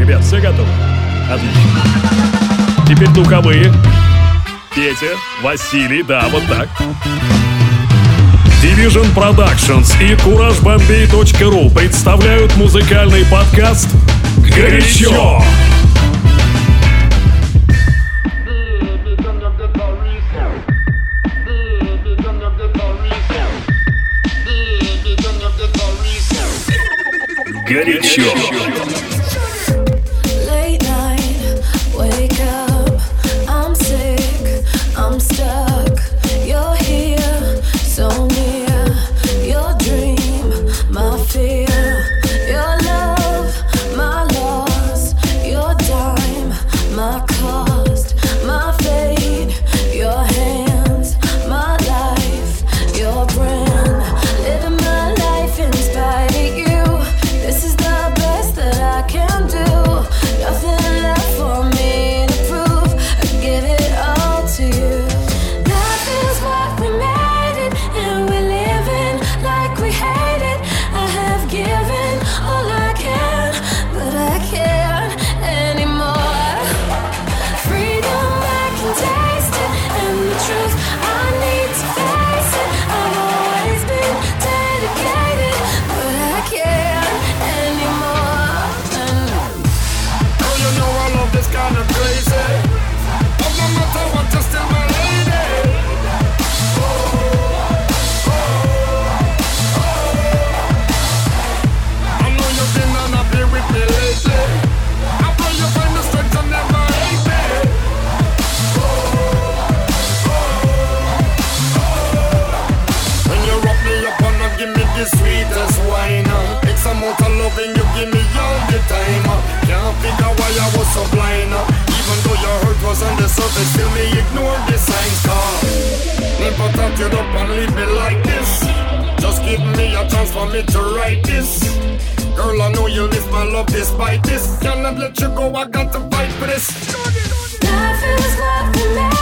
Ребят, все готовы? Отлично. Теперь духовые. Петя, Василий, да, вот так. Division Productions и CourageBombay.ru представляют музыкальный подкаст «Горячо». Горячо. but still they ignore the signs Cause important you up and leave me like this. Just give me a chance for me to write this. Girl, I know you miss my love despite this. Cannot let you go, I got to fight for this. Love is not the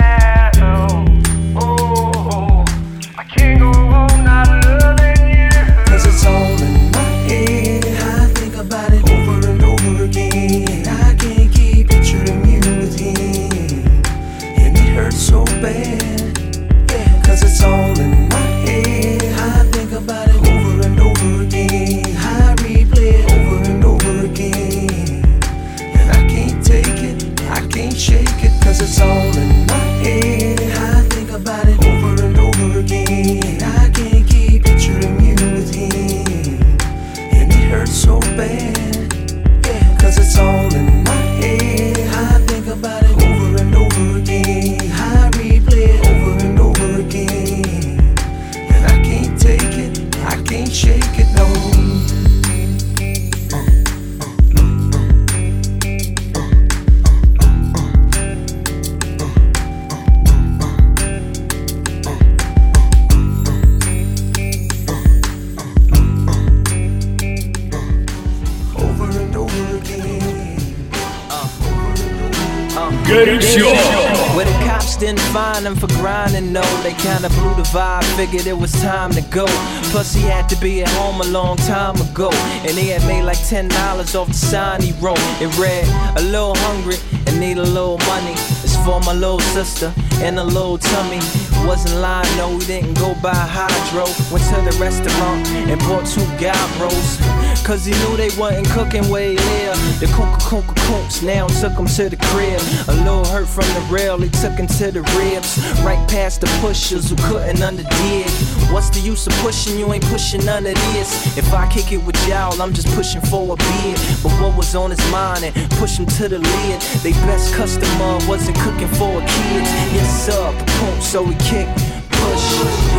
lock vibe, figured it was time to go. Plus, he had to be at home a long time ago. And he had made like $10 off the sign he wrote. It read, A little hungry and need a little money. It's for my little sister and a little tummy. Wasn't lying, no, we didn't go by hydro. Went to the restaurant and bought two gyros. Cause he knew they wasn't cooking way there. The kunka kunka kunks now took him to the crib. A little hurt from the rail, he took him to the ribs. Right past the pushers who couldn't underdig. What's the use of pushing? You ain't pushing none of this. If I kick it with y'all, I'm just pushing for a beer. But what was on his mind and push him to the lid. They best customer wasn't cooking for a kid. Sir, pump, so he kicked push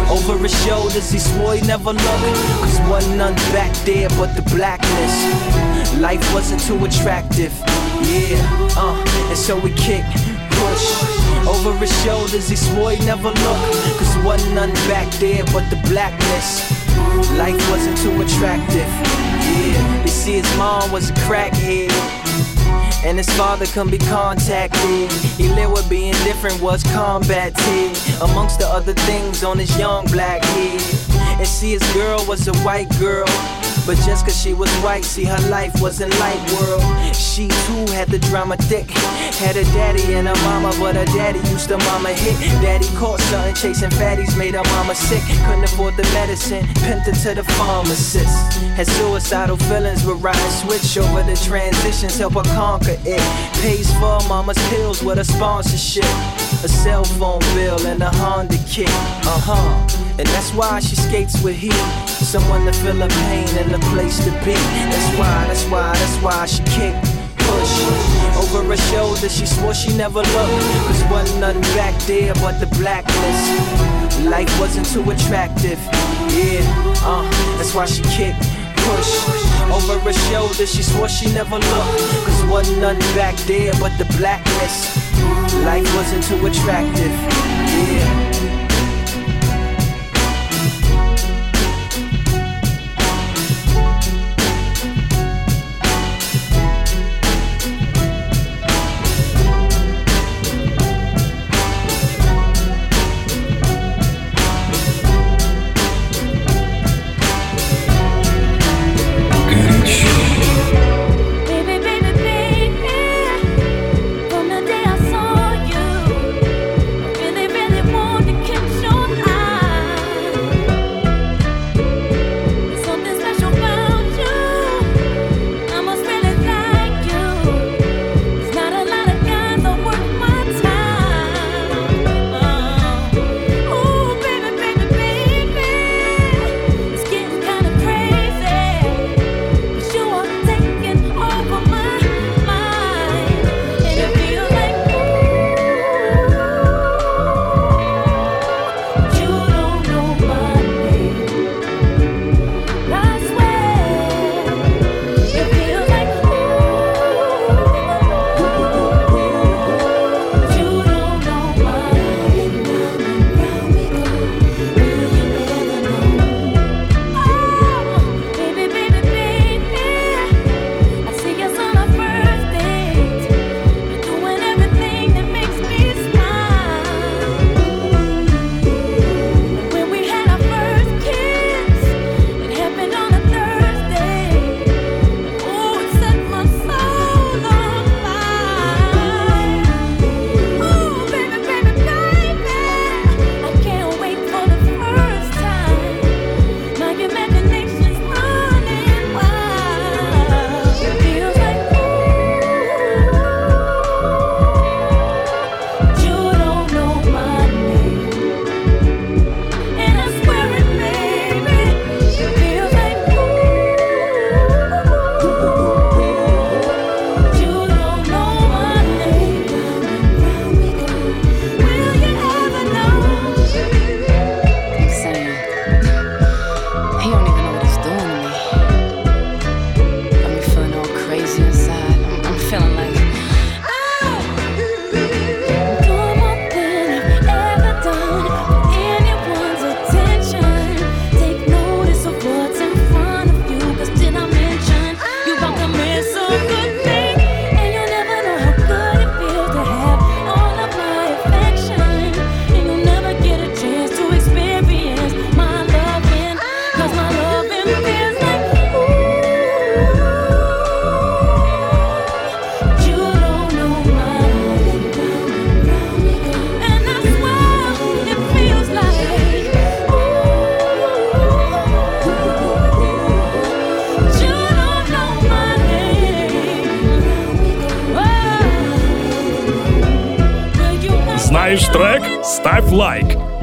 over his shoulders. He swore he never looked, cause wasn't none back there but the blackness. Life wasn't too attractive, yeah, uh, and so he kicked push over his shoulders. He swore he never looked, cause wasn't none back there but the blackness. Life wasn't too attractive, yeah. You see, his mom was a crackhead. And his father couldn't be contacted. He lived with being different, was combated. Amongst the other things on his young black head. And see, his girl was a white girl. But just cause she was white, see her life wasn't like world. She too had the drama thick. Had a daddy and a mama, but her daddy used to mama hit. Daddy caught something, chasing fatties, made her mama sick. Couldn't afford the medicine, pimped her to the pharmacist. Had suicidal feelings, but riding switch over the transitions, help her conquer it. Pays for mama's pills with a sponsorship. A cell phone bill and a Honda kick. Uh huh. And that's why she skates with heat. Someone to feel her pain and a place to be. That's why, that's why, that's why she kicked. Push over her shoulder, she swore she never looked. Cause wasn't nothing back there but the blackness. Life wasn't too attractive. Yeah, uh, that's why she kicked. Push over her shoulder, she swore she never looked. Cause wasn't nothing back there but the blackness. Life wasn't too attractive. Yeah.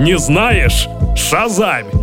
Не знаешь? Шазамь!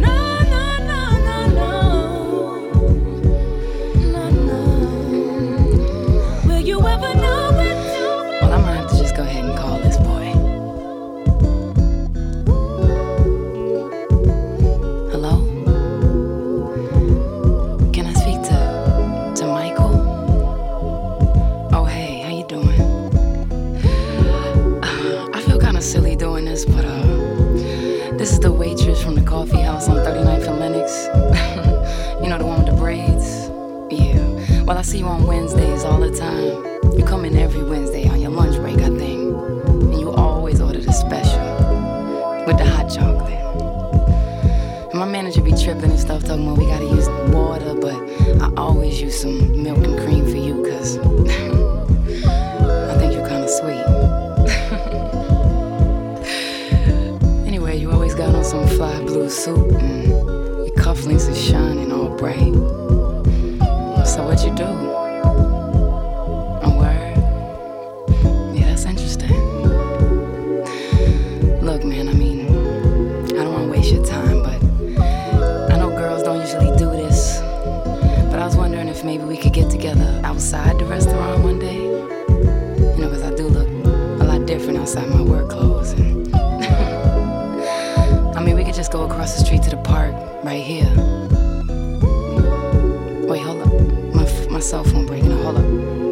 platform breaking a up.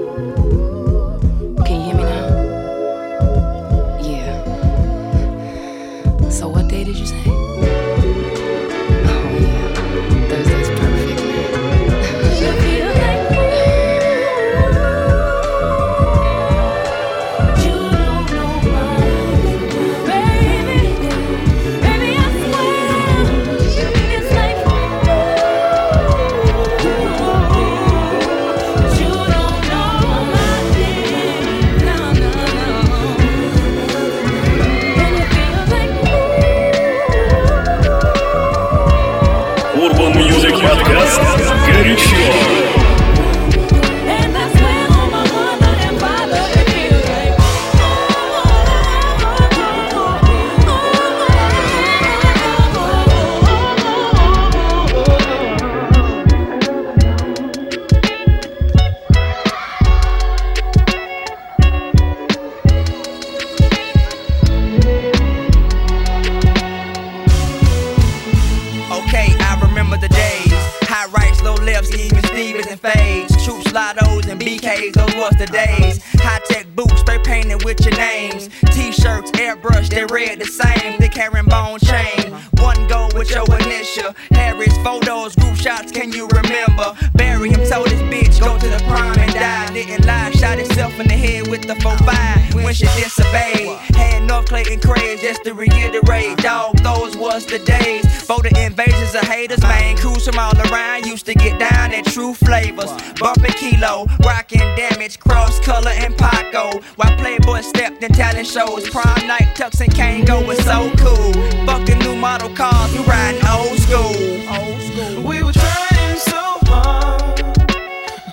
your initial. Harris photos, group shots, can you remember? Barry him told his bitch, go to the prime and die. Didn't lie, shot himself in the head with the 4-5 when she disobeyed. Had North Clayton Craig just to reiterate, dog, those was the days. For the invasions of haters, man, crews from all around used to get down at true flavors. Bumping kilo, rocking damage, cross color and Paco. While Playboy stepped in talent shows, Prime night, Tux and Kango was so cool. Fucking model cars, we riding old school. Old school. We were trying so hard,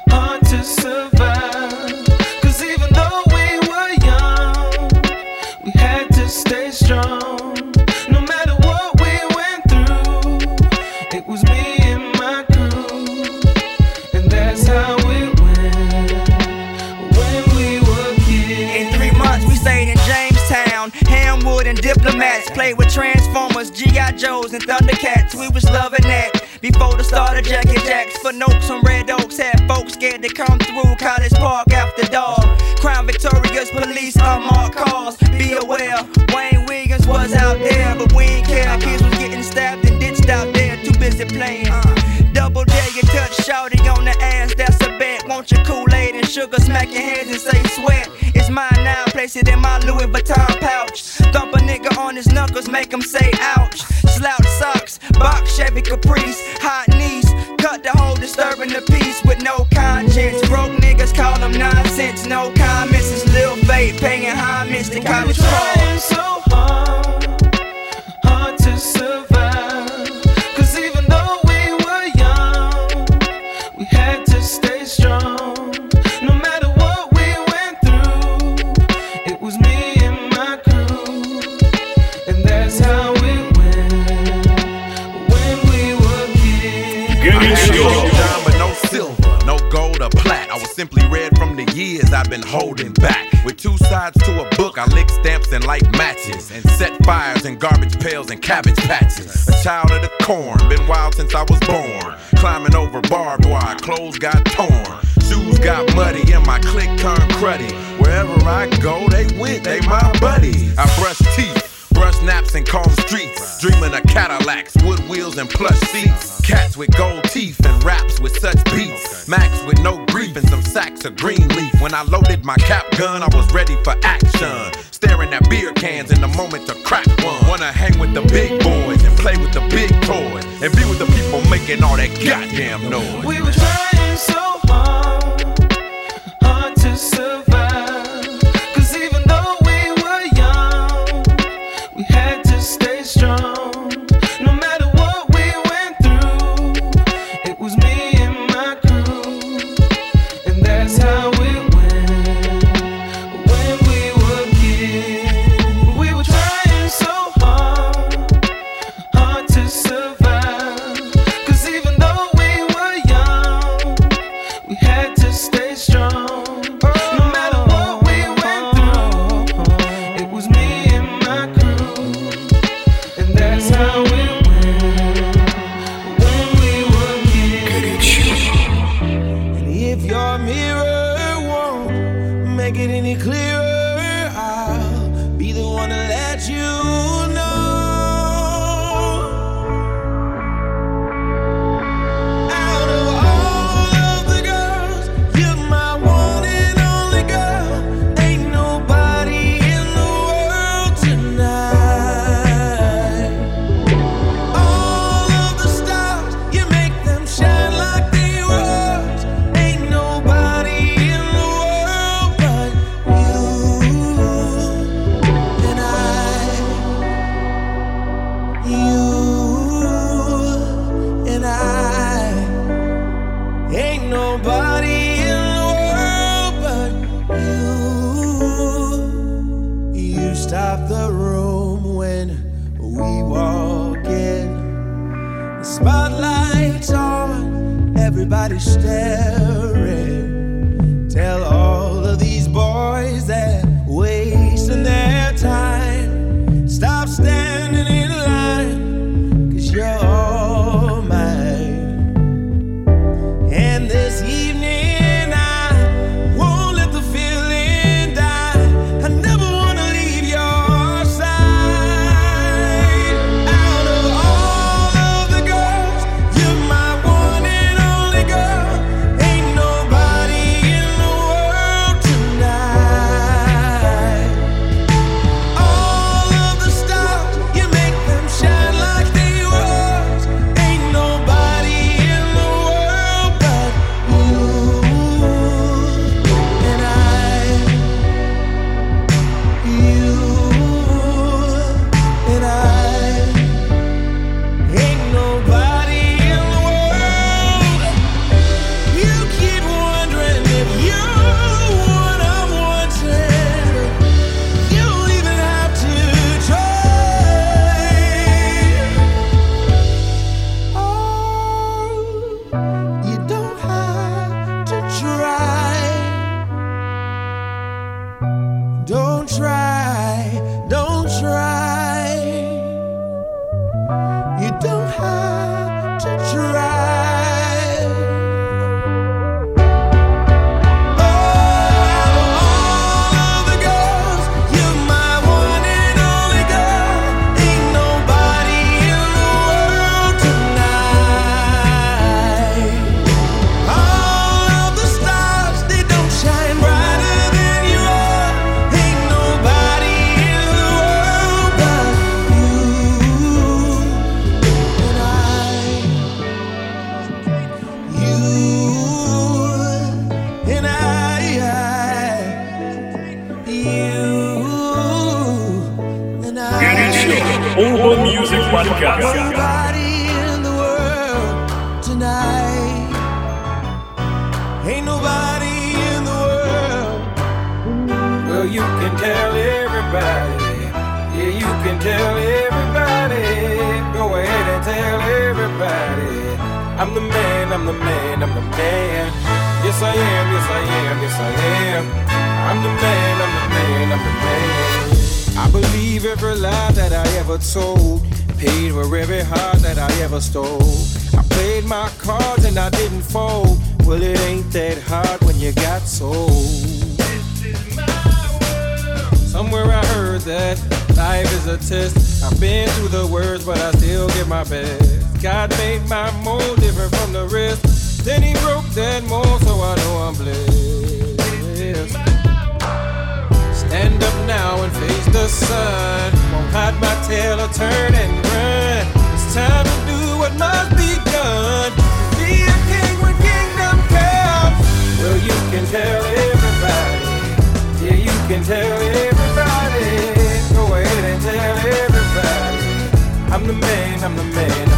hard to survive. Cause even though we were young, we had to stay strong. No matter what we went through, it was me and my crew. And that's how we. In three months, we stayed in Jamestown, Hamwood, and diplomats played with trans Joes and Thundercats, we was loving that. Before the start of Jack and Jacks, for notes and Red Oaks had folks scared to come through College Park after dark. Crown Victorias, police unmarked cars. Be aware, Wayne Wiggins was out there, but we ain't care. Kids was getting stabbed and ditched out there, too busy playing. Double dare you touch shouting on the ass, that's a bet. Want your Kool-Aid and sugar, smack your hands and say sweat. It's mine now, place it in my Louis Vuitton pouch. Thump a nigga on his knuckles, make him say ouch. Slouch socks, box Chevy Caprice, hot knees. Cut the hole, disturbing the peace with no conscience. Broke niggas call them nonsense, no comments. It's Lil Fate paying homage to college trying simply read from the years I've been holding back. With two sides to a book, I lick stamps and light matches. And set fires in garbage pails and cabbage patches. A child of the corn, been wild since I was born. Climbing over barbed wire, clothes got torn. Shoes got muddy and my click turned cruddy. Wherever I go, they went, they my buddies. I brush teeth. Brush naps and comb streets, dreaming of Cadillacs, wood wheels and plush seats. Cats with gold teeth and raps with such beats. Max with no grief and some sacks of green leaf. When I loaded my cap gun, I was ready for action. Staring at beer cans in the moment to crack one. Wanna hang with the big boys and play with the big toys and be with the people making all that goddamn noise. We were trying so hard, hard I'm the man, I'm the man, I'm the man. Yes, I am, yes, I am, yes, I am. I'm the man, I'm the man, I'm the man. I believe every lie that I ever told. Paid for every heart that I ever stole. I played my cards and I didn't fold. Well, it ain't that hard when you got sold. This is my world. Somewhere I heard that life is a test. I've been through the worst, but I still give my best. God made my mold different from the rest. Then he broke that mold, so I know I'm blessed. Stand up now and face the sun. Won't hide my tail or turn and run. It's time to do what must be done. Be a king when kingdom comes. Well, you can tell everybody. Yeah, you can tell everybody. Go ahead and tell everybody. I'm the man, I'm the man.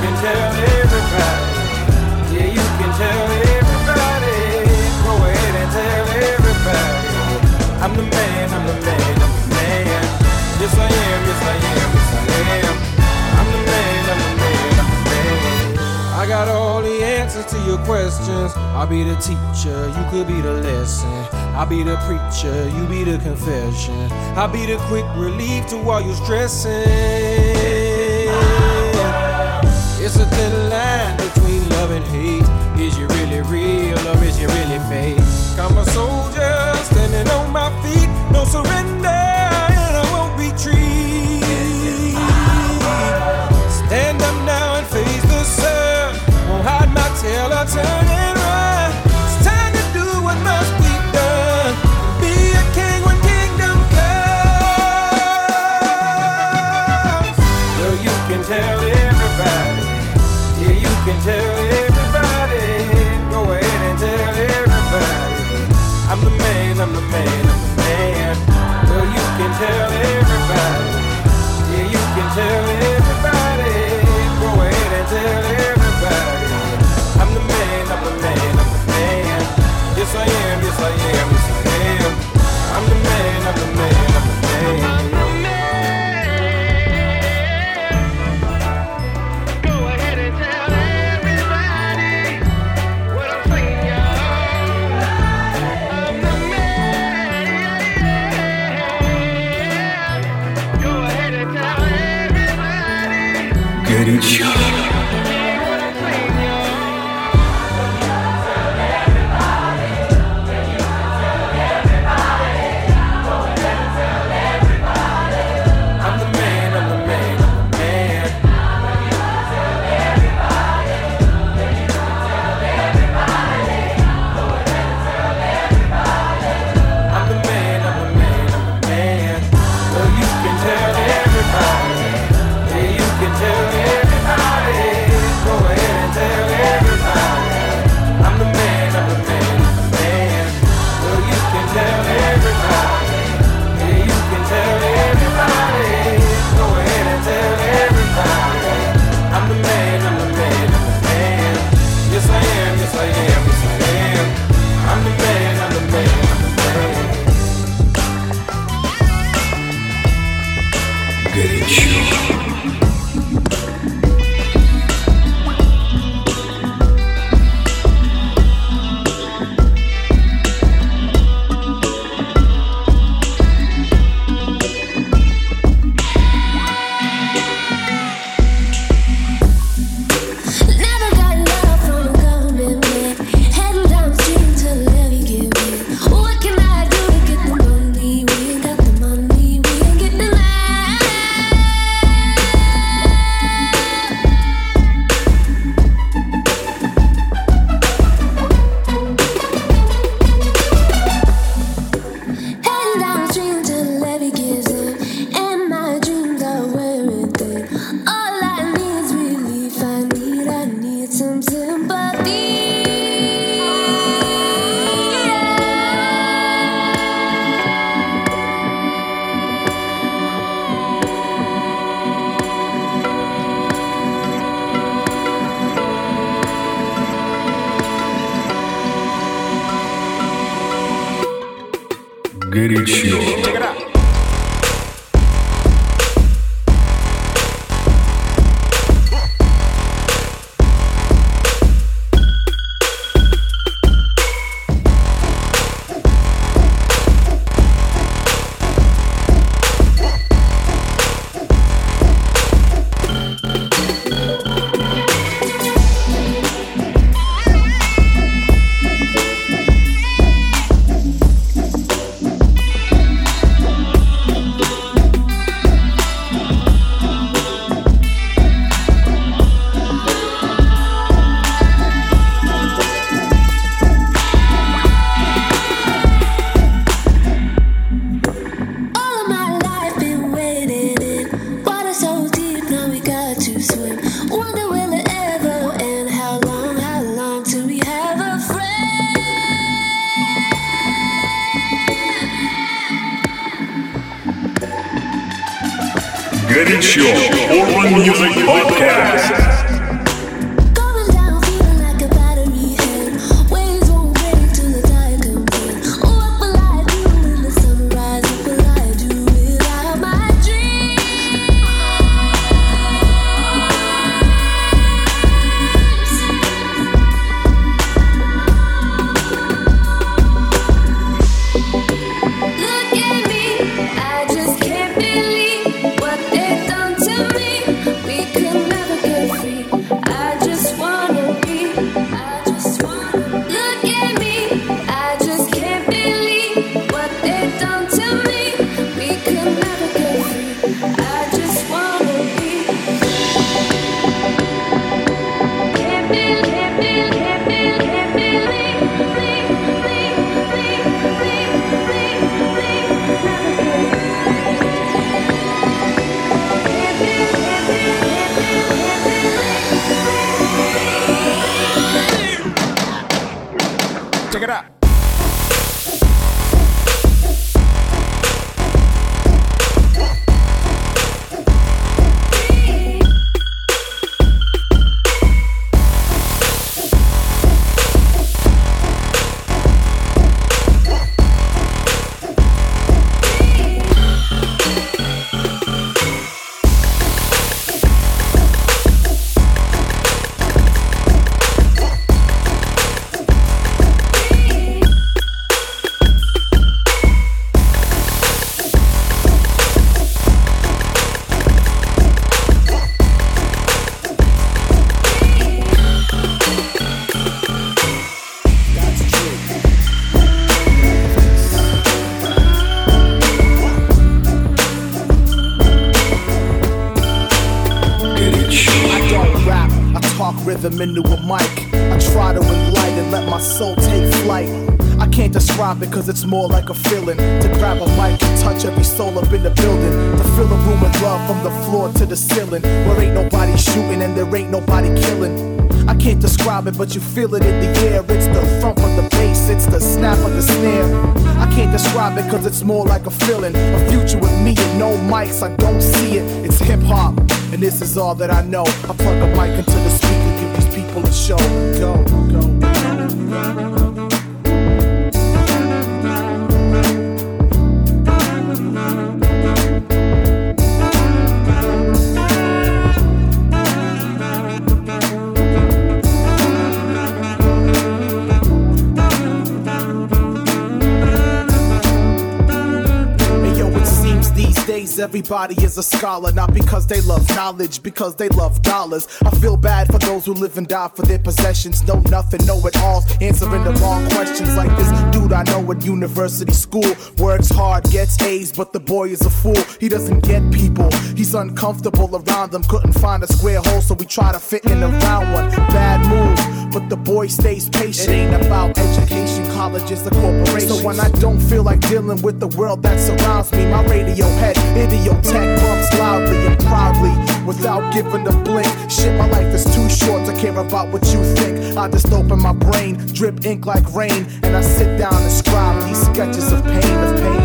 You can tell everybody. Yeah, you can tell everybody. Go ahead and tell everybody. I'm the man, I'm the man, I'm the man. Yes, I am, yes, I am, yes, I am. I'm the man, I'm the man, I'm the man. I got all the answers to your questions. I'll be the teacher, you could be the lesson. I'll be the preacher, you be the confession. I'll be the quick relief to all your stressing. A thin line between love and hate. Is you really real or is you really fake? I'm a soldier standing on my feet, no surrender, it's more like a feeling To grab a mic and touch every soul up in the building. To fill a room with love from the floor to the ceiling. Where ain't nobody shooting and there ain't nobody killing. I can't describe it but you feel it in the air. It's the thump of the bass, it's the snap of the snare. I can't describe it cause it's more like a feeling. A future with me and no mics, I don't see it. It's hip hop and this is all that I know. I plug a mic into the speaker, give these people a show. Go, go, everybody is a scholar, not because they love knowledge, because they love dollars. I feel bad for those who live and die for their possessions, know nothing, know it all, answering the mm-hmm. wrong questions. Like this dude I know at university school, works hard, gets A's, but the boy is a fool. He doesn't get people, he's uncomfortable around them, couldn't find a square hole, so we try to fit in around one. Bad move, but the boy stays patient. It ain't about education, college is a corporation. So when I don't feel like dealing with the world that surrounds me, my radio head, Idioteque bumps loudly and proudly without giving a blink. Shit, my life is too short to care about what you think. I just open my brain, drip ink like rain, and I sit down and scribe these sketches of pain, of pain.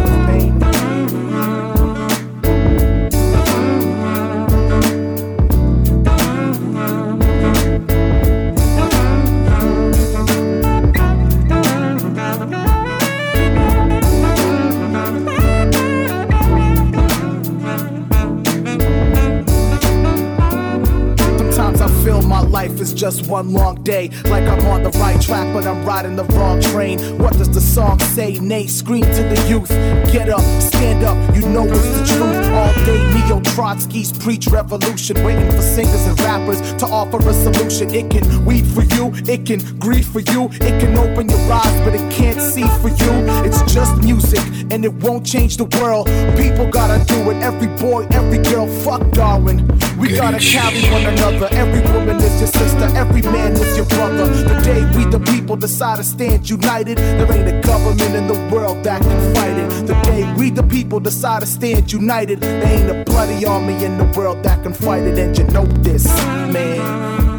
Just one long day. Like I'm on the right track, but I'm riding the wrong train. What does the song say? Nate, scream to the youth. Get up, stand up, you know it's the truth. All day, Neo Trotsky's preach revolution. Waiting for singers and rappers to offer a solution. It can weed for you, it can grieve for you, it can open your eyes, but it can't see for you. It's just music, and it won't change the world. People gotta do it, every boy, every girl, fuck Darwin. We gotta carry one another. Every woman is your sister, every man is your brother. The day we the people decide to stand united, there ain't a government in the world that can fight it. The day we the people decide to stand united, there ain't a bloody army in the world that can fight it. And you know this, man.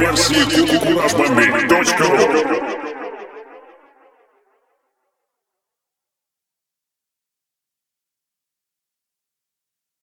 never see